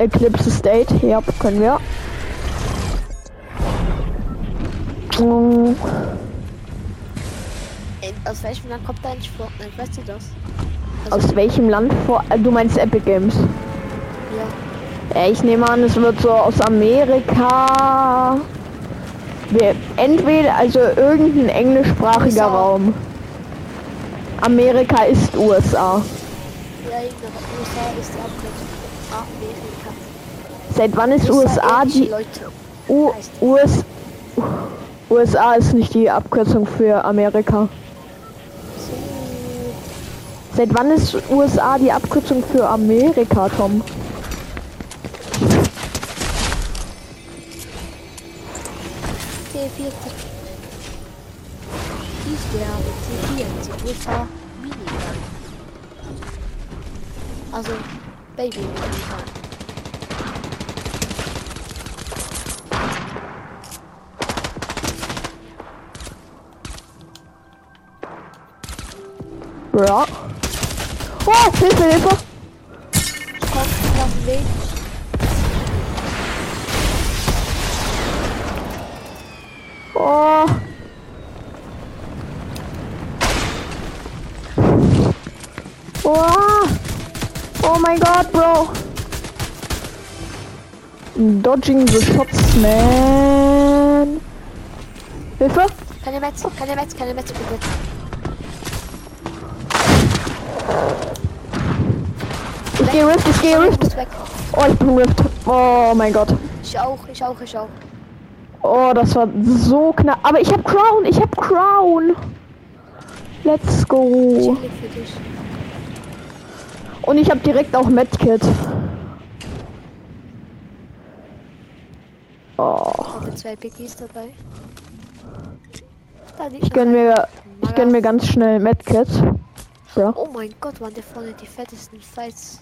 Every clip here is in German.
Eclipse State. Ja, können wir. Ey, Aus welchem Land kommt da eigentlich Fortnite? Weißt du das? Aus welchem Land vor? äh, Du meinst Epic Games? Ja. Ja, ich nehme an, es wird so aus Amerika. Wir, entweder also irgendein englischsprachiger USA. Raum. Amerika ist USA. Ja, eben, aber USA ist. Amerika. Seit wann ist USA die. U US USA ist nicht die Abkürzung für Amerika. Seit wann ist USA die Abkürzung für Amerika, Tom? C40. Dies wäre C4, USA Minigun. Also, Baby. Ja. Oh, auf den Weg. Oh. Oh. Oh mein Gott, Bro. Dodging the shots, man. Hilfe? Keine Metz, keine Metz, keine Metz, bitte. Ich gehe Rift, ich gehe Sorry, Rift. weg. Oh, ich bin Rift. Oh mein Gott. Ich auch, ich auch, ich auch. Oh, das war so knapp. Aber ich hab Crown, ich hab Crown. Let's go. Und ich hab direkt auch Medkit. Oh. Zwei Pickies dabei. Ich gönn mir, ich gönn mir ganz schnell Medkit. Ja. Oh mein Gott, waren da vorne die fettesten Fights.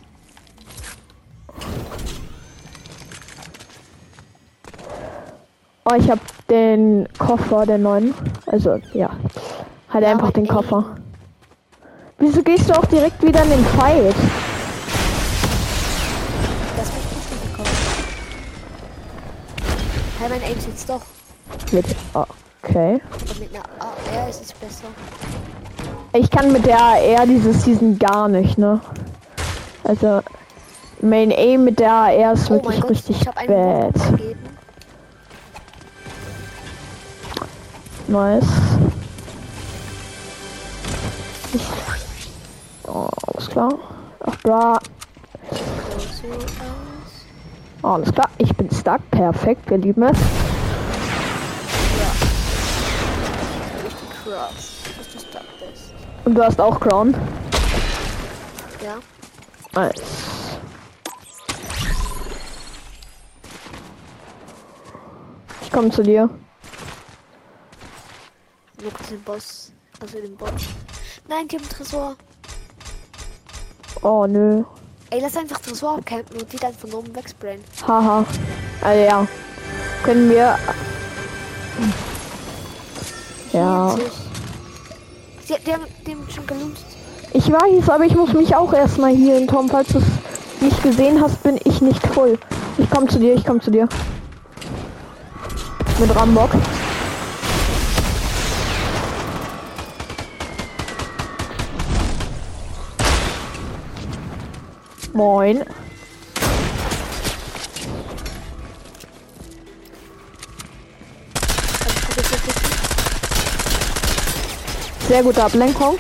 Oh, ich hab den Koffer, den neuen. Also, ja. Halt Ja, einfach den Aim. Koffer. Wieso gehst du auch direkt wieder in den Fight? Das wird nicht mitbekommen. Hey, mein Aim sitzt doch. Mit, okay. Aber mit einer AR ist es besser. Ich kann mit der AR dieses Season gar nicht, ne? Also, Main Aim mit der AR ist Oh wirklich Gott, richtig ich bad. Nice. Ich, oh, alles klar. Ach, bra. Oh, alles klar. Ich bin stuck. Perfekt. Wir lieben es. Dass du. Und du hast auch Crown. Ja. Nice. Ich komme zu dir. Nur den Boss. Also den Bot. Nein, die haben Tresor. Oh, nö. Ey, lass einfach Tresor abcampen und die dann von oben wegsprayen. Haha. Also ja. Können wir. Ja. Sie, die haben den schon gelootet. Ich weiß, aber ich muss mich auch erstmal healen, Tom. Falls du es nicht gesehen hast, bin ich nicht voll. Ich komme zu dir, ich komme zu dir. Mit Rambock. Moin. Sehr gute Ablenkung.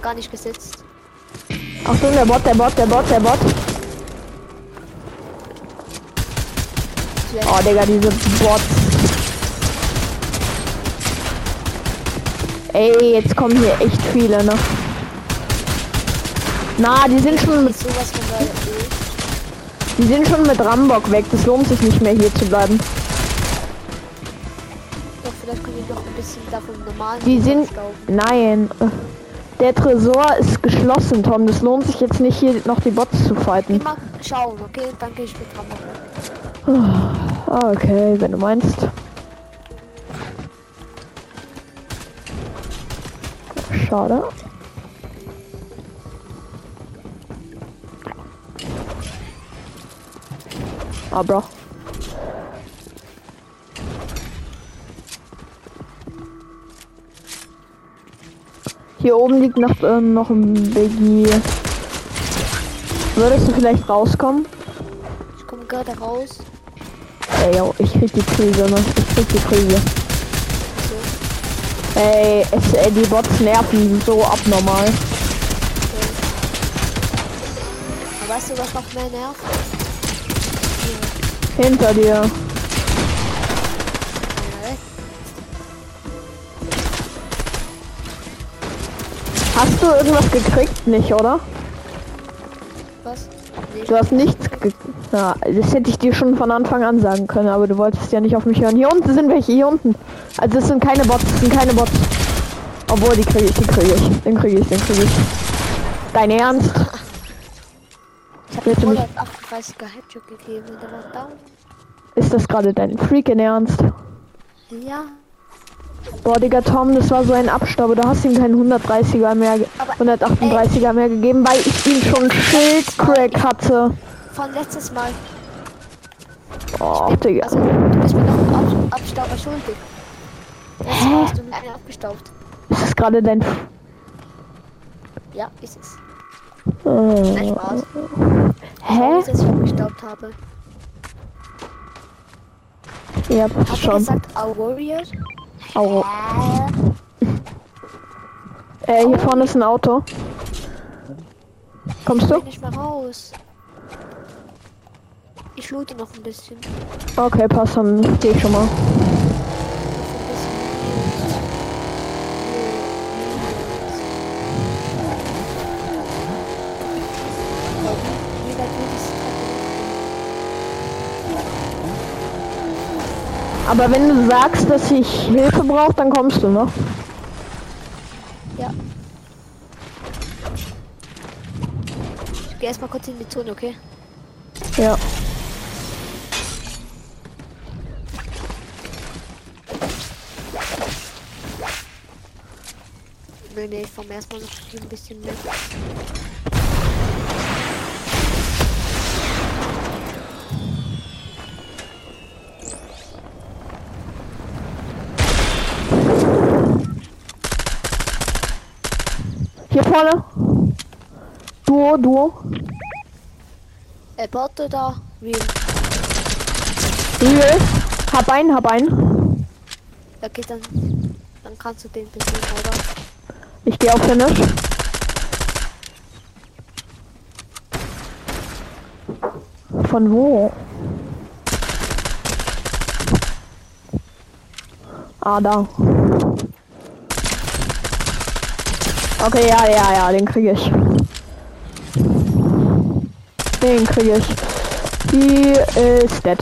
Gar nicht gesetzt. Achtung, der Bot, der Bot, der Bot, der Bot. Oh, Digga, diese Bots. Ey, jetzt kommen hier echt viele, ne? Na, die sind schon mit, sowas von. Öl. die sind schon mit Rambock weg. Das lohnt sich nicht mehr hier zu bleiben. Doch, vielleicht können wir noch ein bisschen davon normalen Die sind, nein. Der Tresor ist geschlossen, Tom. Das lohnt sich jetzt nicht hier noch die Bots zu fighten. Immer schauen, okay? Dann gehe ich mit Rambo. Ah, Okay, wenn du meinst. Schade. Aber. Hier oben liegt noch, äh, noch ein Biggie. Würdest du vielleicht rauskommen? Ich komme gerade raus. Ey, yo, ich krieg die Krise, ne? Ich krieg die Krise. Ey, es, ey, die Bots nerven so abnormal. Aber weißt du, was noch mehr nervt? Hinter dir. Hast du irgendwas gekriegt? Nicht, oder? Was? Nee, Du hast nichts Ja, das hätte ich dir schon von Anfang an sagen können, aber du wolltest ja nicht auf mich hören. Hier unten sind welche, hier unten. Also es sind keine Bots, es sind keine Bots. Obwohl, die kriege ich, die kriege ich. Den kriege ich, den kriege ich. Dein Ernst? Ich habe Willst du mich- 138er Headshot gegeben der war down. Ist das gerade dein freaking Ernst? Ja. Boah, Digga, Tom, das war so ein Abstauber. Du hast ihm keinen 130er mehr, ge- Aber, 138er mehr gegeben, weil ich ihm schon Schildcrack hatte. Von letztes Mal. Oh, Digga. Also, du bist mir noch Ab Abstauber schuldig. Letztes Mal hast du mir einen abgestaubt. Ist das gerade dein... Ja, ist es. Nein, äh, Spaß. Hä? Ich dass ich abgestaubt habe. Ja, Hast du schon. gesagt, our warrior? Au. Äh, hier vorne ist ein Auto. Kommst ich du? bin nicht mehr raus. Ich loote noch ein bisschen. Okay, passt, dann geh ich schon mal. Noch Aber wenn du sagst, dass ich Hilfe brauche, dann kommst du, ne? Ja. Ich geh erstmal kurz in die Zone, okay? Ja. Nee, nee, ich komme erstmal noch hier ein bisschen mit. Hier vorne. Duo, Duo. Äh, Bot oder Real? Real. Hab einen, hab einen. Okay, dann, dann kannst du den besiegen, oder? Ich gehe auf Finish. Von wo? Ah, da. Okay, ja, ja, ja, den kriege ich. Den kriege ich. Die ist dead.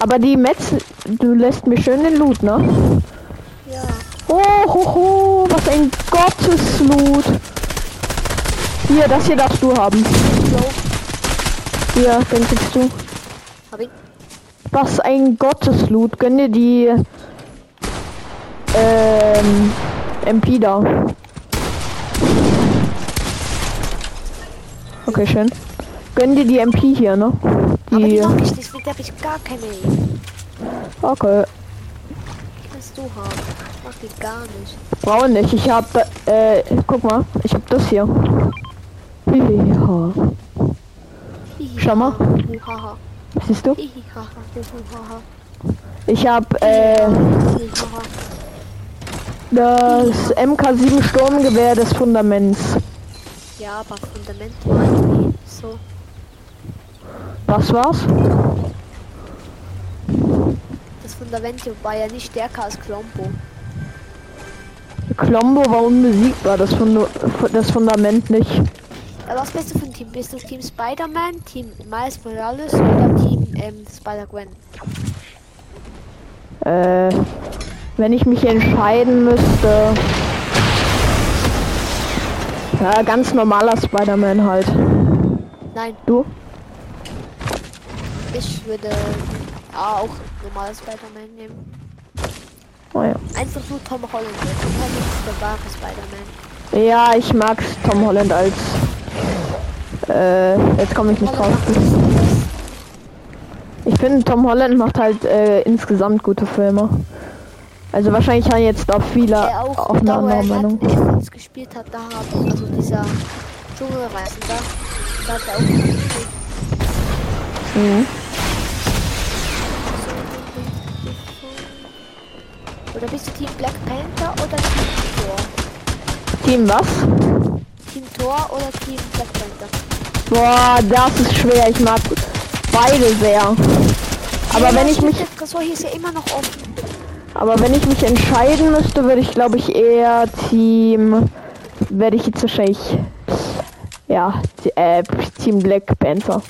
Aber die Metz, du lässt mir schön den Loot, ne? Ja. Oh, ho, ho, was ein Gottesloot. Hier, das hier darfst du haben. Low. Hier, den kriegst du. Hab ihn. Was ein Gottesloot. Gönn dir die ähm, MP da. Okay, schön. Gönn dir die MP hier, ne? Aber die Die. mag ich nicht, deswegen hab ich gar keine. Okay. Kannst du haben. Mag die gar nicht. Brauche nicht. Ich hab, äh, guck mal. Ich hab das hier. Schau mal. Siehst du? Ich hab, äh, das MK7 Sturmgewehr des Fundaments. Ja, aber Fundament war so. Was war's? Das Fundament war ja nicht stärker als Klombo. Klombo war unbesiegbar, das, Fund das Fundament nicht. Was bist du für ein Team? Bist du Team Spider-Man, Team Miles Morales oder Team ähm, Spider-Gwen? Äh, wenn ich mich entscheiden müsste. Ja, ganz normaler Spider-Man halt. Nein, Du? ich würde auch normales Spider-Man nehmen. Oh ja. Einfach nur Tom Holland. Tom Holland ist der wahre Spider-Man. Ja, ich mag Tom Holland als Äh, jetzt komme ich nicht drauf. Ich finde, Tom Holland macht halt äh, insgesamt gute Filme. Also wahrscheinlich haben jetzt auch viele Der auch, auf eine andere er Meinung. Netflix gespielt hat, da hat, also dieser Dschungelreisender, da hat er auch mitgespielt. Mhm. Oder bist du Team Black Panther oder Team Thor? Team was? Team Thor oder Team Black Panther? Boah, das ist schwer. Ich mag beide sehr. Aber Ja, wenn ich mich, Der Tresor hier ist ja immer noch offen. aber wenn ich mich entscheiden müsste, würde ich glaube ich eher Team, werde ich jetzt wahrscheinlich, ja, äh, Team Black Panther.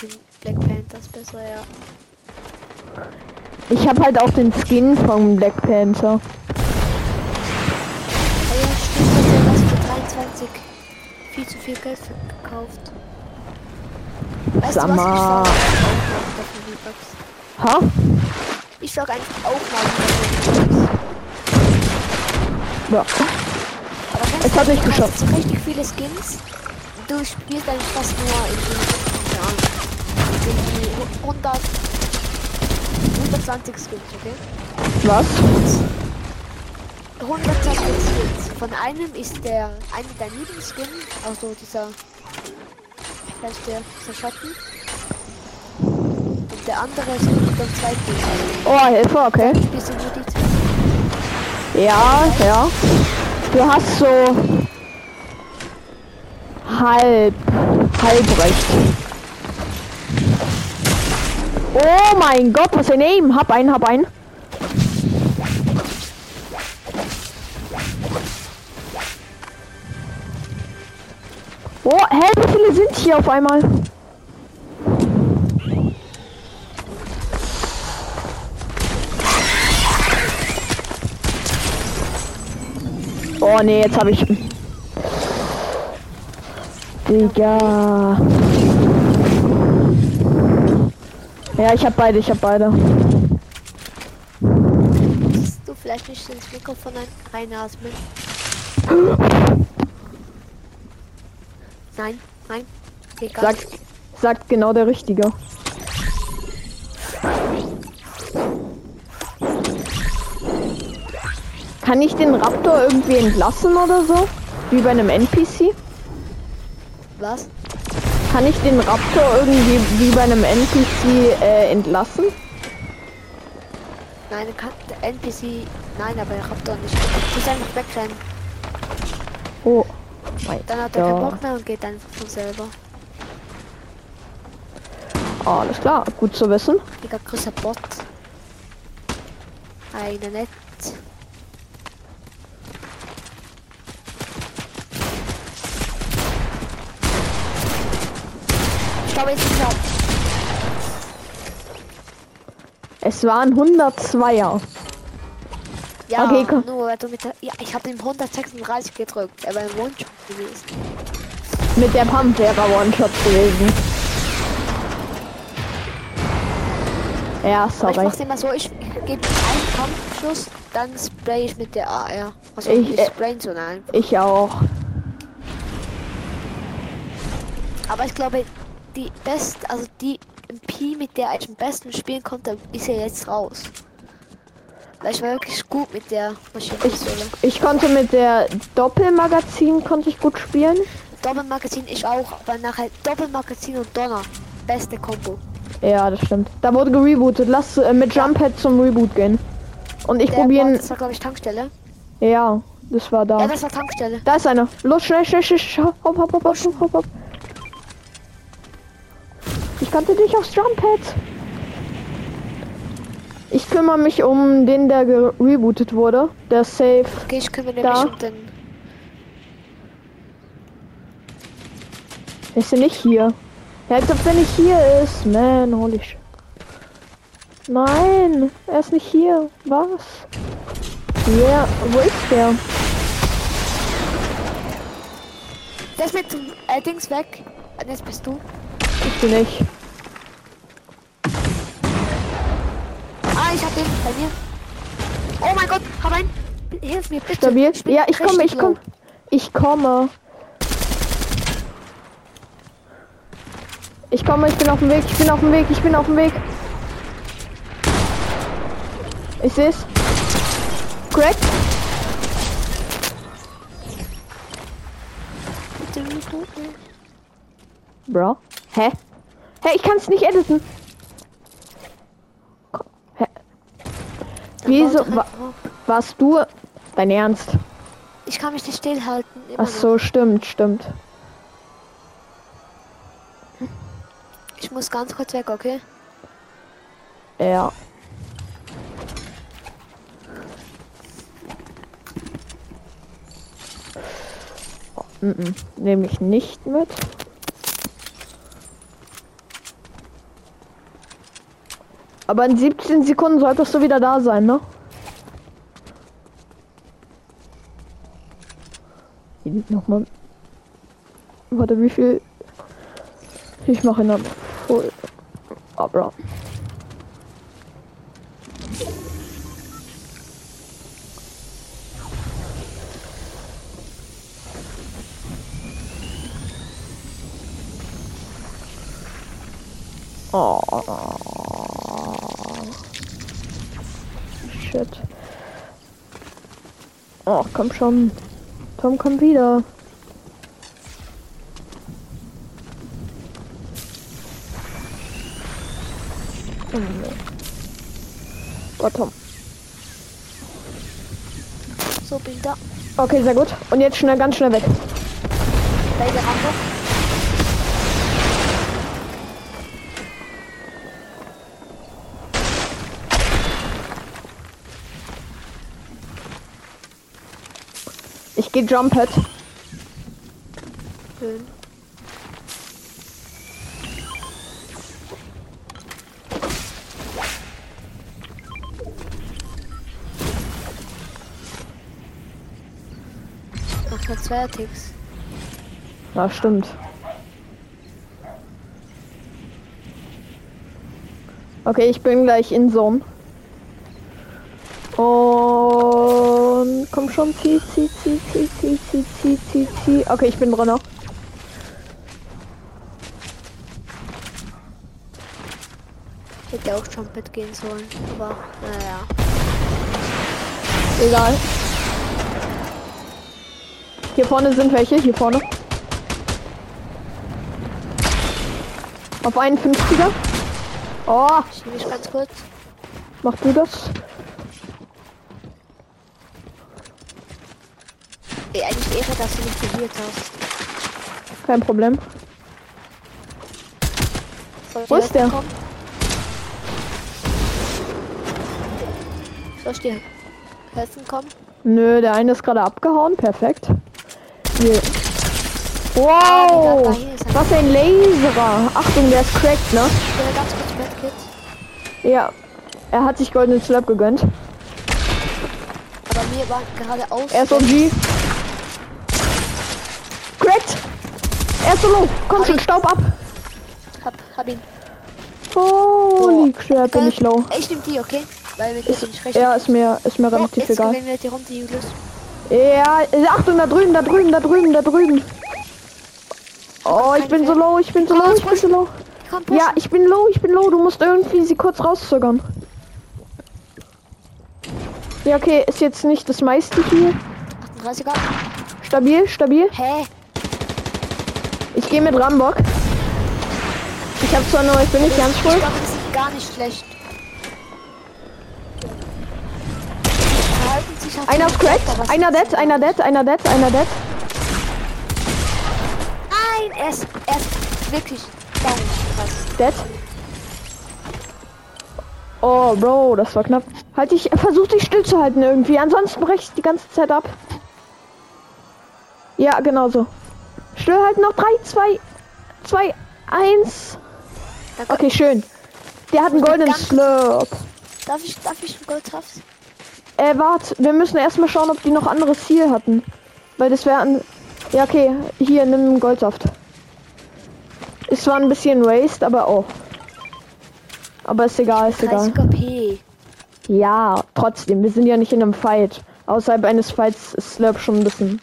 Team Black Panther ist besser, ja. Ich habe halt auch den Skin von Black Panther. Aber ja, stimmt, dass er das für 23 viel zu viel Geld gekauft. Weißt Sag du was? Ich Ha? Ich sag einfach auch mal. Ja. Es du, hat nicht du geschafft. so richtig viele Skins. Du spielst eigentlich fast nur in den, ja, in die 100, 120 Skins, okay? Was? 120 Skins. Von einem ist der, einer der Lieblingsskin, also dieser, heißt der, dieser Schatten. Und der andere ist dann zwei Skins. Oh, Hilfe, okay. Nur die zwei. Ja, ja. Du hast so halb, halb recht. Oh mein Gott, was ein Aim. Hab einen, hab einen. Oh, hä, wie viele sind hier auf einmal? Oh nee, jetzt habe ich. Digga. Ja, ich habe beide, ich habe beide. Kannst du vielleicht nicht ins Mikrofon ein- reinatmen? Nein, nein. Egal. Sagt, sagt genau der Richtige. Kann ich den Raptor irgendwie entlassen oder so? Wie bei einem NPC? Was? Kann ich den Raptor irgendwie wie bei einem NPC äh, entlassen? Nein, kann der NPC. Nein, aber ich hab doch nicht. Du musst einfach wegrennen. Oh. Mein Dann hat er keinen. Bock mehr und geht einfach von selber. Alles klar, gut zu wissen. Digga, größer Bot. Eine nett. Glaube, jetzt ist er. Es waren 102er. Ja, Okay, komm. nur weil du mit der. Ja, ich habe ihm 136 gedrückt. Er war im One-Shot gewesen. Mit der Pump wäre One-Shot gewesen. Ja, Aber ich sorry. mach's immer so, ich gebe einen Kampfschuss, dann spray ich mit der AR. Also Ich, ich, äh, sprayen so nein. Ich auch. Aber ich glaube, die best, also die MP, mit der ich am besten spielen konnte, ist ja jetzt raus. Weil ich war wirklich gut mit der Maschinenpistole. Ich konnte mit der Doppelmagazin konnte ich gut spielen. Doppelmagazin ich auch, aber nachher Doppelmagazin und Donner. Beste Kombo. Ja, das stimmt. Da wurde gerebootet. Lass äh, mit Jumppad zum Reboot gehen. Und ich probieren. das war glaube ich Tankstelle. Ja, das war da. Ja, das war Tankstelle. Da ist einer. Los, schnell, schnell, schnell. hopp, hopp, hopp, hopp, hopp, hopp. Ich kannte dich aufs Jumppad. Ich kümmere mich um den, der gerebootet wurde. Der ist safe. Okay, ich kümmere Da. mich um den. Ist er nicht hier? Ja, als ob er nicht hier ist. Man, holy shit. Nein, er ist nicht hier. Was? Ja, wo ist der? Der ist mit äh, Dings weg. Und jetzt bist du. Ich bin nicht. Ah, ich hab den bei mir. Oh mein Gott, hab einen. Hilf mir bitte. Stabil? bin Ja, ich komme, ich komme. Ich komme. Ich komme, ich bin auf dem Weg, ich bin auf dem Weg, ich bin auf dem Weg. Ich seh's. Crack. Bro. Hä? Hä, ich kann's nicht editen. Wieso? Wa warst du dein Ernst? Ich kann mich nicht stillhalten. Ach so, stimmt, stimmt. noch. Ich muss ganz kurz weg, okay? Ja. Oh, mm -mm. Nehme ich nicht mit. Aber in 17 Sekunden solltest du wieder da sein, ne? Hier liegt noch mal. Warte, wie viel? Ich mache ihn dann voll. Aber. Oh. Shit. Oh, komm schon. Tom, komm wieder. Oh, nee. Oh, Tom. So, bin ich da. Okay, sehr gut. Und jetzt schnell, ganz schnell weg. Beide Rambo. Jumphead. Schön. Ach, nur zwei Ticks. Ja, stimmt. Okay, ich bin gleich in Zone. Komm schon, zieh, zieh, zieh, zieh, zieh, zieh, zieh, zieh, zieh. Okay, ich bin drin. Hätte auch schon mitgehen sollen, aber naja. Egal. Hier vorne sind welche, hier vorne. Auf einen 50er. Oh, Ich nehme mich ganz kurz. mach du das? Ey, eigentlich irre, dass du nicht probiert hast. Kein Problem. Wo ist der? kommen? Soll ich dir helfen kommen? Nö, der eine ist gerade abgehauen. Perfekt. Hier. Ah, Wow! Was ein Laserer. Achtung, der ist cracked, ne? Ja. Er hat sich goldenen Slap gegönnt. Aber mir war gerade aus. Er ist OG. Cracked! Er ist solo. Komm schon, Staub ab. Hab, hab ihn. Holy crap, bin ich low. Ich nehm die, okay? Weil dir bin ich recht. Ja, ist mir, ist mir Oh, relativ jetzt egal. gewinnen wir die Runde, Julius. Ja, Achtung, da drüben, da drüben, da drüben, da drüben. Oh, ich bin so low, ich bin so low, ich bin so low. Ja, ich bin low, ich bin low. Du musst irgendwie sie kurz rauszögern. Ja, okay, ist jetzt nicht das meiste hier. 38er. Stabil, stabil. Hä? Ich gehe mit Rambock. Ich habe zwar nur, ich bin nicht ganz Ich voll. glaube, das ist gar nicht schlecht. Einer cracked, einer dead, einer dead, einer dead, einer dead. Nein, er ist, er ist wirklich down. Krass. Dead. Oh, Bro, das war knapp. Halt dich, versuch dich stillzuhalten irgendwie. Ansonsten brech ich die ganze Zeit ab. Ja, genau so. Stillhalten noch 3, 2, 2, 1. Danke. Okay, schön. Der hat einen goldenen Slurp. Darf ich, darf ich einen Goldhaft? Äh, warte, wir müssen erstmal schauen, ob die noch anderes Ziel hatten. Weil das wäre ein. Ja, okay, hier, nimm einen Goldsaft. Ist zwar ein bisschen waste, aber auch. Aber ist egal, ist egal. 30 KP. Ja, trotzdem, wir sind ja nicht in einem Fight. Außerhalb eines Fights ist Slurp schon ein bisschen.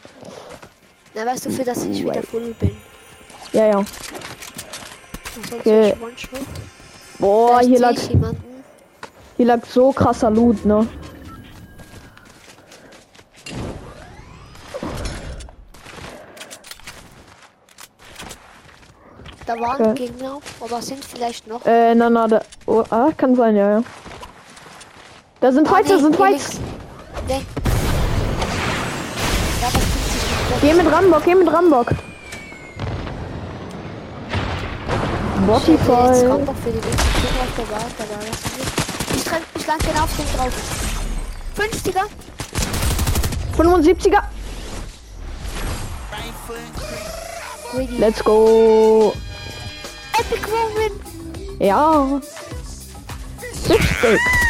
Na, weißt du, für das ich wieder full bin. Ja, ja. Okay. Boah, hier lag, jemanden. hier lag so krasser Loot, ne? Da waren Okay. Gegner, aber sind vielleicht noch. Äh, na, na, da. Oh, ah, kann sein, ja, ja. Da sind Ah, Fights, da nee, sind Fights. Nee. Geh mit Rambock, geh mit Rambock. Jetzt Spotify. kommt doch für die. Ich, trenn- ich lang genau auf den drauf. 50er. 75er. Greedy. Let's go. Epic Moment. Ja. Six Sticks.